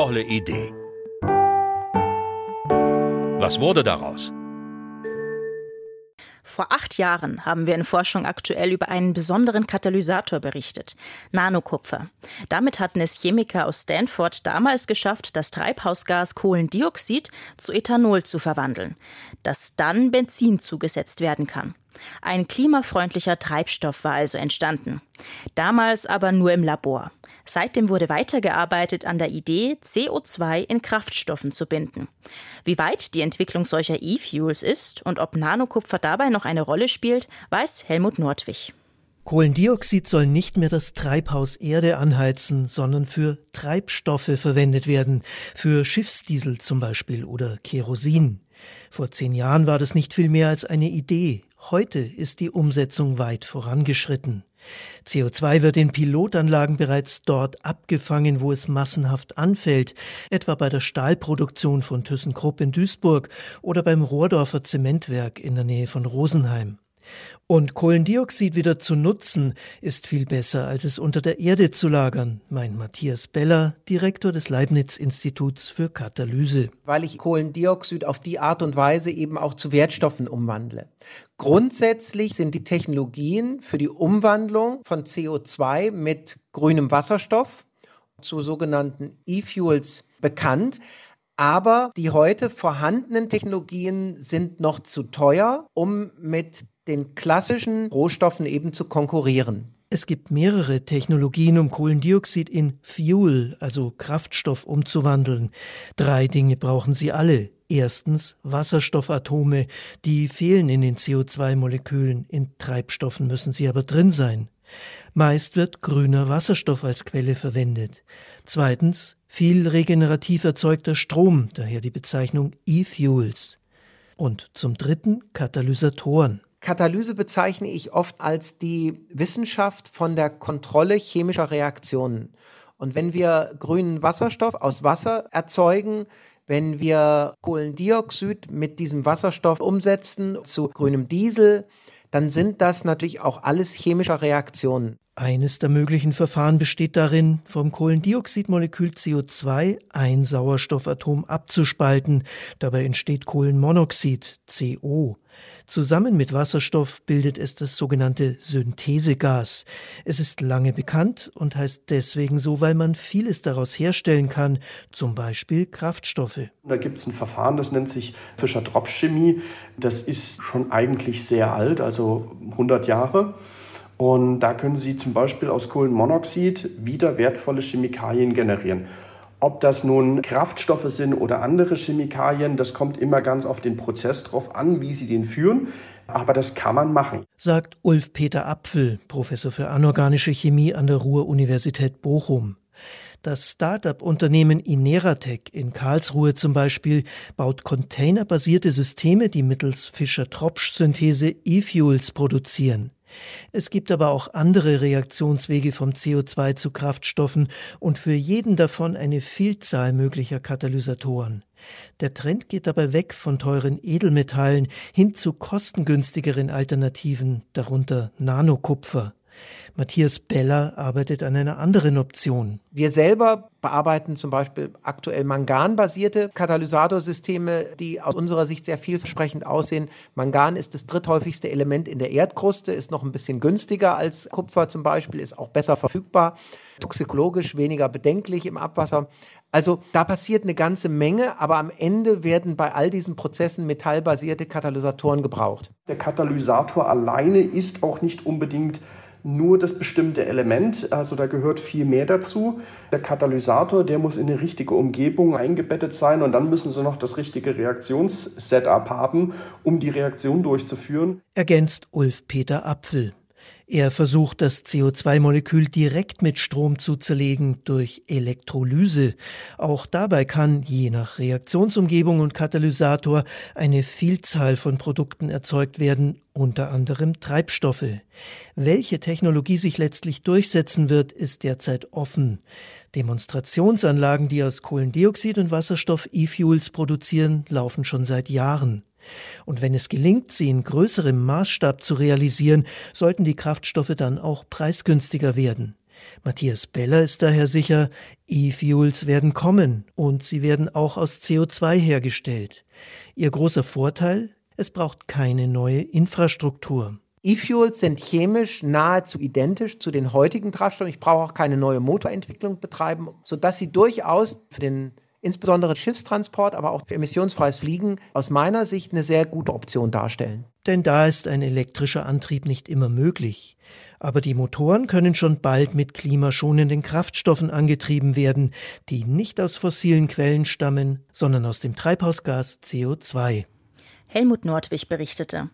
tolle Idee. Was wurde daraus? Vor acht Jahren haben wir in Forschung aktuell über einen besonderen Katalysator berichtet, Nanokupfer. Damit hatten es Chemiker aus Stanford damals geschafft, das Treibhausgas Kohlendioxid zu Ethanol zu verwandeln, das dann Benzin zugesetzt werden kann. Ein klimafreundlicher Treibstoff war also entstanden. Damals aber nur im Labor. Seitdem wurde weitergearbeitet an der Idee, CO2 in Kraftstoffen zu binden. Wie weit die Entwicklung solcher E-Fuels ist und ob Nanokupfer dabei noch eine Rolle spielt, weiß Helmut Nordwig. Kohlendioxid soll nicht mehr das Treibhaus Erde anheizen, sondern für Treibstoffe verwendet werden, für Schiffsdiesel zum Beispiel oder Kerosin. Vor zehn Jahren war das nicht viel mehr als eine Idee. Heute ist die Umsetzung weit vorangeschritten. CO2 wird in Pilotanlagen bereits dort abgefangen, wo es massenhaft anfällt, etwa bei der Stahlproduktion von ThyssenKrupp in Duisburg oder beim Rohrdorfer Zementwerk in der Nähe von Rosenheim. Und Kohlendioxid wieder zu nutzen, ist viel besser, als es unter der Erde zu lagern, meint Matthias Beller, Direktor des Leibniz-Instituts für Katalyse. Weil ich Kohlendioxid auf die Art und Weise eben auch zu Wertstoffen umwandle. Grundsätzlich sind die Technologien für die Umwandlung von CO2 mit grünem Wasserstoff zu sogenannten E-Fuels bekannt. Aber die heute vorhandenen Technologien sind noch zu teuer, um mit den klassischen Rohstoffen eben zu konkurrieren. Es gibt mehrere Technologien, um Kohlendioxid in Fuel, also Kraftstoff, umzuwandeln. Drei Dinge brauchen sie alle. Erstens Wasserstoffatome, die fehlen in den CO2-Molekülen, in Treibstoffen müssen sie aber drin sein. Meist wird grüner Wasserstoff als Quelle verwendet. Zweitens viel regenerativ erzeugter Strom, daher die Bezeichnung E-Fuels. Und zum Dritten Katalysatoren. Katalyse bezeichne ich oft als die Wissenschaft von der Kontrolle chemischer Reaktionen. Und wenn wir grünen Wasserstoff aus Wasser erzeugen, wenn wir Kohlendioxid mit diesem Wasserstoff umsetzen zu grünem Diesel, dann sind das natürlich auch alles chemische Reaktionen. Eines der möglichen Verfahren besteht darin, vom Kohlendioxidmolekül CO2 ein Sauerstoffatom abzuspalten. Dabei entsteht Kohlenmonoxid, CO. Zusammen mit Wasserstoff bildet es das sogenannte Synthesegas. Es ist lange bekannt und heißt deswegen so, weil man vieles daraus herstellen kann, zum Beispiel Kraftstoffe. Da gibt es ein Verfahren, das nennt sich Fischer-Tropsch-Chemie. Das ist schon eigentlich sehr alt, also 100 Jahre. Und da können Sie zum Beispiel aus Kohlenmonoxid wieder wertvolle Chemikalien generieren. Ob das nun Kraftstoffe sind oder andere Chemikalien, das kommt immer ganz auf den Prozess drauf an, wie Sie den führen. Aber das kann man machen. Sagt Ulf Peter Apfel, Professor für anorganische Chemie an der Ruhr-Universität Bochum. Das Start-up-Unternehmen Ineratec in Karlsruhe zum Beispiel baut containerbasierte Systeme, die mittels Fischer-Tropsch-Synthese E-Fuels produzieren. Es gibt aber auch andere Reaktionswege vom CO2 zu Kraftstoffen und für jeden davon eine Vielzahl möglicher Katalysatoren. Der Trend geht dabei weg von teuren Edelmetallen hin zu kostengünstigeren Alternativen, darunter Nanokupfer. Matthias Beller arbeitet an einer anderen Option. Wir selber bearbeiten zum Beispiel aktuell manganbasierte Katalysatorsysteme, die aus unserer Sicht sehr vielversprechend aussehen. Mangan ist das dritthäufigste Element in der Erdkruste, ist noch ein bisschen günstiger als Kupfer zum Beispiel, ist auch besser verfügbar, toxikologisch weniger bedenklich im Abwasser. Also da passiert eine ganze Menge, aber am Ende werden bei all diesen Prozessen metallbasierte Katalysatoren gebraucht. Der Katalysator alleine ist auch nicht unbedingt nur das bestimmte Element, also da gehört viel mehr dazu. Der Katalysator, der muss in eine richtige Umgebung eingebettet sein und dann müssen sie noch das richtige Reaktionssetup haben, um die Reaktion durchzuführen. Ergänzt Ulf Peter Apfel. Er versucht, das CO2-Molekül direkt mit Strom zu zerlegen durch Elektrolyse. Auch dabei kann, je nach Reaktionsumgebung und Katalysator, eine Vielzahl von Produkten erzeugt werden, unter anderem Treibstoffe. Welche Technologie sich letztlich durchsetzen wird, ist derzeit offen. Demonstrationsanlagen, die aus Kohlendioxid und Wasserstoff E-Fuels produzieren, laufen schon seit Jahren. Und wenn es gelingt, sie in größerem Maßstab zu realisieren, sollten die Kraftstoffe dann auch preisgünstiger werden. Matthias Beller ist daher sicher, E-Fuels werden kommen und sie werden auch aus CO2 hergestellt. Ihr großer Vorteil? Es braucht keine neue Infrastruktur. E-Fuels sind chemisch nahezu identisch zu den heutigen Treibstoffen. Ich brauche auch keine neue Motorentwicklung betreiben, sodass sie durchaus für den insbesondere Schiffstransport, aber auch für emissionsfreies Fliegen aus meiner Sicht eine sehr gute Option darstellen. Denn da ist ein elektrischer Antrieb nicht immer möglich. Aber die Motoren können schon bald mit klimaschonenden Kraftstoffen angetrieben werden, die nicht aus fossilen Quellen stammen, sondern aus dem Treibhausgas CO2. Helmut Nordwig berichtete.